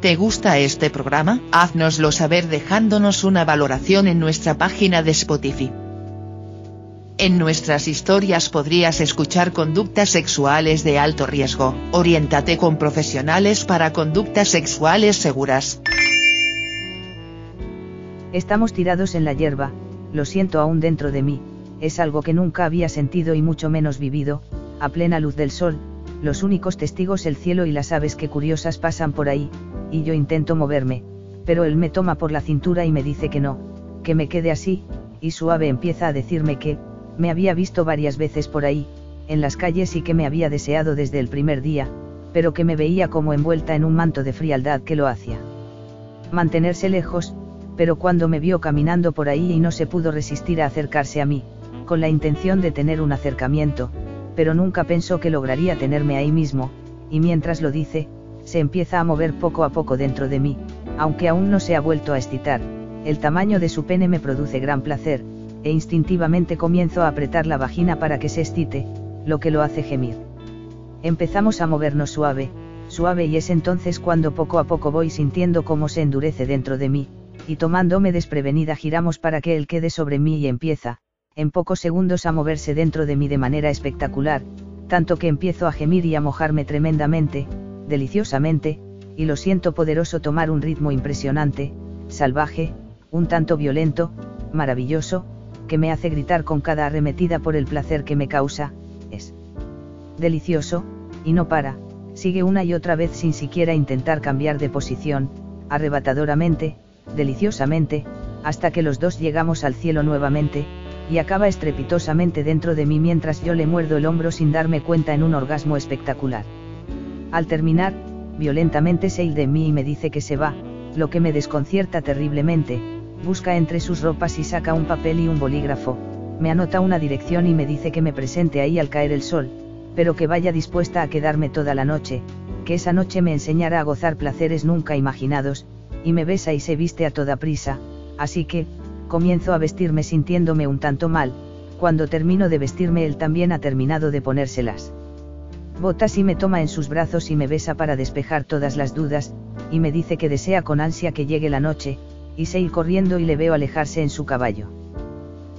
¿Te gusta este programa? Haznoslo saber dejándonos una valoración en nuestra página de Spotify. En nuestras historias podrías escuchar conductas sexuales de alto riesgo. Oriéntate con profesionales para conductas sexuales seguras. Estamos tirados en la hierba, lo siento aún dentro de mí, es algo que nunca había sentido y mucho menos vivido, a plena luz del sol, los únicos testigos el cielo y las aves que curiosas pasan por ahí, y yo intento moverme, pero él me toma por la cintura y me dice que no, que me quede así, y suave empieza a decirme que, me había visto varias veces por ahí, en las calles y que me había deseado desde el primer día, pero que me veía como envuelta en un manto de frialdad que lo hacía. Mantenerse lejos, pero cuando me vio caminando por ahí y no se pudo resistir a acercarse a mí, con la intención de tener un acercamiento, pero nunca pensó que lograría tenerme ahí mismo, y mientras lo dice, se empieza a mover poco a poco dentro de mí, aunque aún no se ha vuelto a excitar, el tamaño de su pene me produce gran placer, e instintivamente comienzo a apretar la vagina para que se excite, lo que lo hace gemir. Empezamos a movernos suave, suave y es entonces cuando poco a poco voy sintiendo cómo se endurece dentro de mí, y tomándome desprevenida giramos para que él quede sobre mí y empieza, en pocos segundos a moverse dentro de mí de manera espectacular, tanto que empiezo a gemir y a mojarme tremendamente, deliciosamente, y lo siento poderoso tomar un ritmo impresionante, salvaje, un tanto violento, maravilloso, que me hace gritar con cada arremetida por el placer que me causa, es delicioso, y no para, sigue una y otra vez sin siquiera intentar cambiar de posición, arrebatadoramente, deliciosamente, hasta que los dos llegamos al cielo nuevamente, y acaba estrepitosamente dentro de mí mientras yo le muerdo el hombro sin darme cuenta en un orgasmo espectacular. Al terminar, violentamente se de mí y me dice que se va, lo que me desconcierta terriblemente, busca entre sus ropas y saca un papel y un bolígrafo, me anota una dirección y me dice que me presente ahí al caer el sol, pero que vaya dispuesta a quedarme toda la noche, que esa noche me enseñará a gozar placeres nunca imaginados, y me besa y se viste a toda prisa, así que, comienzo a vestirme sintiéndome un tanto mal, cuando termino de vestirme él también ha terminado de ponérselas botas y me toma en sus brazos y me besa para despejar todas las dudas, y me dice que desea con ansia que llegue la noche, y se ir corriendo y le veo alejarse en su caballo.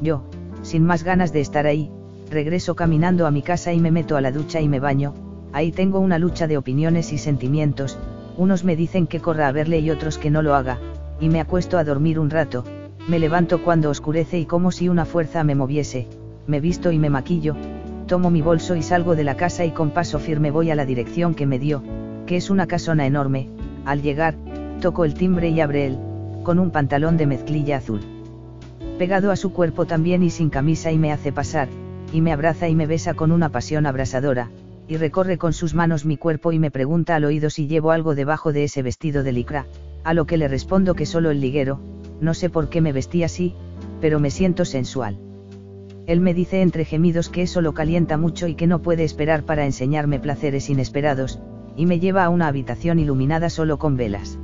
Yo, sin más ganas de estar ahí, regreso caminando a mi casa y me meto a la ducha y me baño, ahí tengo una lucha de opiniones y sentimientos, unos me dicen que corra a verle y otros que no lo haga, y me acuesto a dormir un rato, me levanto cuando oscurece y como si una fuerza me moviese, me visto y me maquillo, tomo mi bolso y salgo de la casa y con paso firme voy a la dirección que me dio, que es una casona enorme, al llegar, toco el timbre y abre él, con un pantalón de mezclilla azul. Pegado a su cuerpo también y sin camisa y me hace pasar, y me abraza y me besa con una pasión abrasadora, y recorre con sus manos mi cuerpo y me pregunta al oído si llevo algo debajo de ese vestido de licra, a lo que le respondo que solo el liguero, no sé por qué me vestí así, pero me siento sensual. Él me dice entre gemidos que eso lo calienta mucho y que no puede esperar para enseñarme placeres inesperados, y me lleva a una habitación iluminada solo con velas.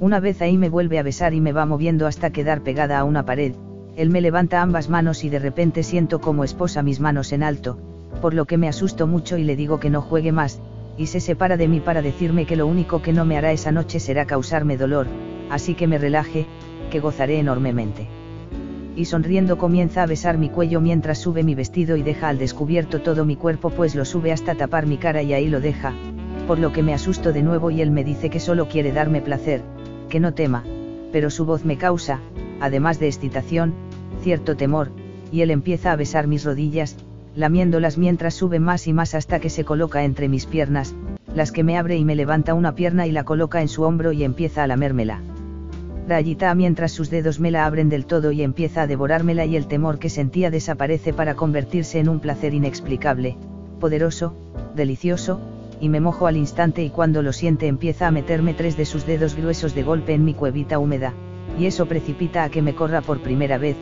Una vez ahí me vuelve a besar y me va moviendo hasta quedar pegada a una pared, él me levanta ambas manos y de repente siento como esposa mis manos en alto, por lo que me asusto mucho y le digo que no juegue más, y se separa de mí para decirme que lo único que no me hará esa noche será causarme dolor, así que me relaje, que gozaré enormemente y sonriendo comienza a besar mi cuello mientras sube mi vestido y deja al descubierto todo mi cuerpo pues lo sube hasta tapar mi cara y ahí lo deja, por lo que me asusto de nuevo y él me dice que solo quiere darme placer, que no tema, pero su voz me causa, además de excitación, cierto temor, y él empieza a besar mis rodillas, lamiéndolas mientras sube más y más hasta que se coloca entre mis piernas, las que me abre y me levanta una pierna y la coloca en su hombro y empieza a lamérmela. Rayita mientras sus dedos me la abren del todo y empieza a devorármela y el temor que sentía desaparece para convertirse en un placer inexplicable, poderoso, delicioso, y me mojo al instante y cuando lo siente empieza a meterme tres de sus dedos gruesos de golpe en mi cuevita húmeda, y eso precipita a que me corra por primera vez,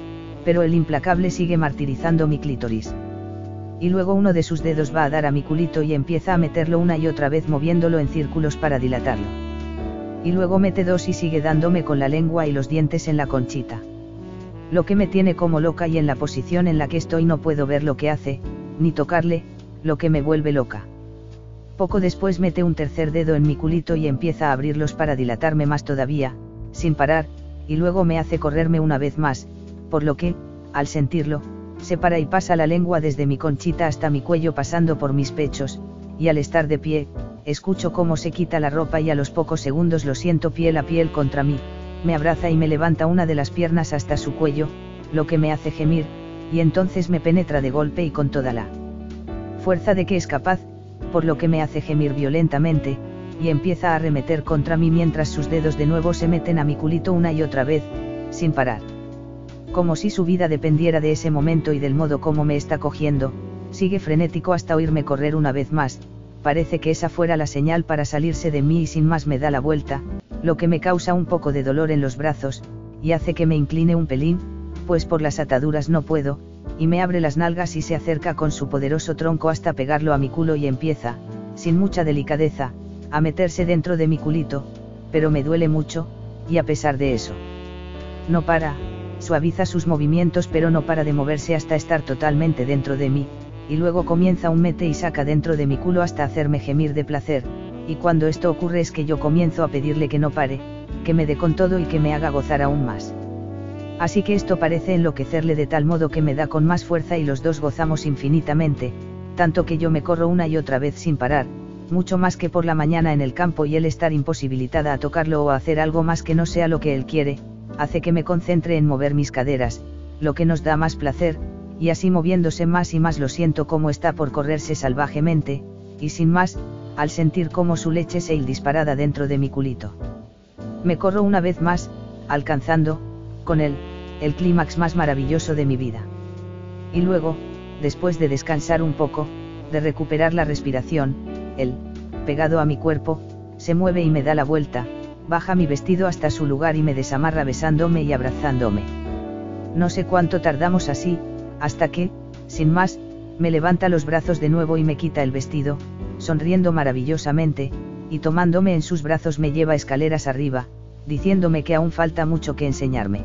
pero el implacable sigue martirizando mi clítoris. Y luego uno de sus dedos va a dar a mi culito y empieza a meterlo una y otra vez moviéndolo en círculos para dilatarlo. Y luego mete dos y sigue dándome con la lengua y los dientes en la conchita. Lo que me tiene como loca y en la posición en la que estoy no puedo ver lo que hace, ni tocarle, lo que me vuelve loca. Poco después mete un tercer dedo en mi culito y empieza a abrirlos para dilatarme más todavía, sin parar, y luego me hace correrme una vez más, por lo que, al sentirlo, se para y pasa la lengua desde mi conchita hasta mi cuello pasando por mis pechos, y al estar de pie, escucho cómo se quita la ropa y a los pocos segundos lo siento piel a piel contra mí, me abraza y me levanta una de las piernas hasta su cuello, lo que me hace gemir, y entonces me penetra de golpe y con toda la fuerza de que es capaz, por lo que me hace gemir violentamente, y empieza a arremeter contra mí mientras sus dedos de nuevo se meten a mi culito una y otra vez, sin parar. Como si su vida dependiera de ese momento y del modo como me está cogiendo, sigue frenético hasta oírme correr una vez más, parece que esa fuera la señal para salirse de mí y sin más me da la vuelta, lo que me causa un poco de dolor en los brazos, y hace que me incline un pelín, pues por las ataduras no puedo, y me abre las nalgas y se acerca con su poderoso tronco hasta pegarlo a mi culo y empieza, sin mucha delicadeza, a meterse dentro de mi culito, pero me duele mucho, y a pesar de eso. No para, suaviza sus movimientos pero no para de moverse hasta estar totalmente dentro de mí, y luego comienza un mete y saca dentro de mi culo hasta hacerme gemir de placer, y cuando esto ocurre es que yo comienzo a pedirle que no pare, que me dé con todo y que me haga gozar aún más. Así que esto parece enloquecerle de tal modo que me da con más fuerza y los dos gozamos infinitamente, tanto que yo me corro una y otra vez sin parar, mucho más que por la mañana en el campo y él estar imposibilitada a tocarlo o a hacer algo más que no sea lo que él quiere, hace que me concentre en mover mis caderas, lo que nos da más placer, y así moviéndose más y más lo siento como está por correrse salvajemente, y sin más, al sentir cómo su leche se il disparada dentro de mi culito. Me corro una vez más, alcanzando, con él, el clímax más maravilloso de mi vida. Y luego, después de descansar un poco, de recuperar la respiración, él, pegado a mi cuerpo, se mueve y me da la vuelta, baja mi vestido hasta su lugar y me desamarra besándome y abrazándome. No sé cuánto tardamos así, hasta que, sin más, me levanta los brazos de nuevo y me quita el vestido, sonriendo maravillosamente, y tomándome en sus brazos me lleva escaleras arriba, diciéndome que aún falta mucho que enseñarme.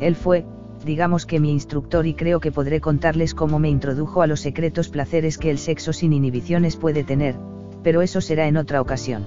Él fue, digamos que mi instructor y creo que podré contarles cómo me introdujo a los secretos placeres que el sexo sin inhibiciones puede tener, pero eso será en otra ocasión.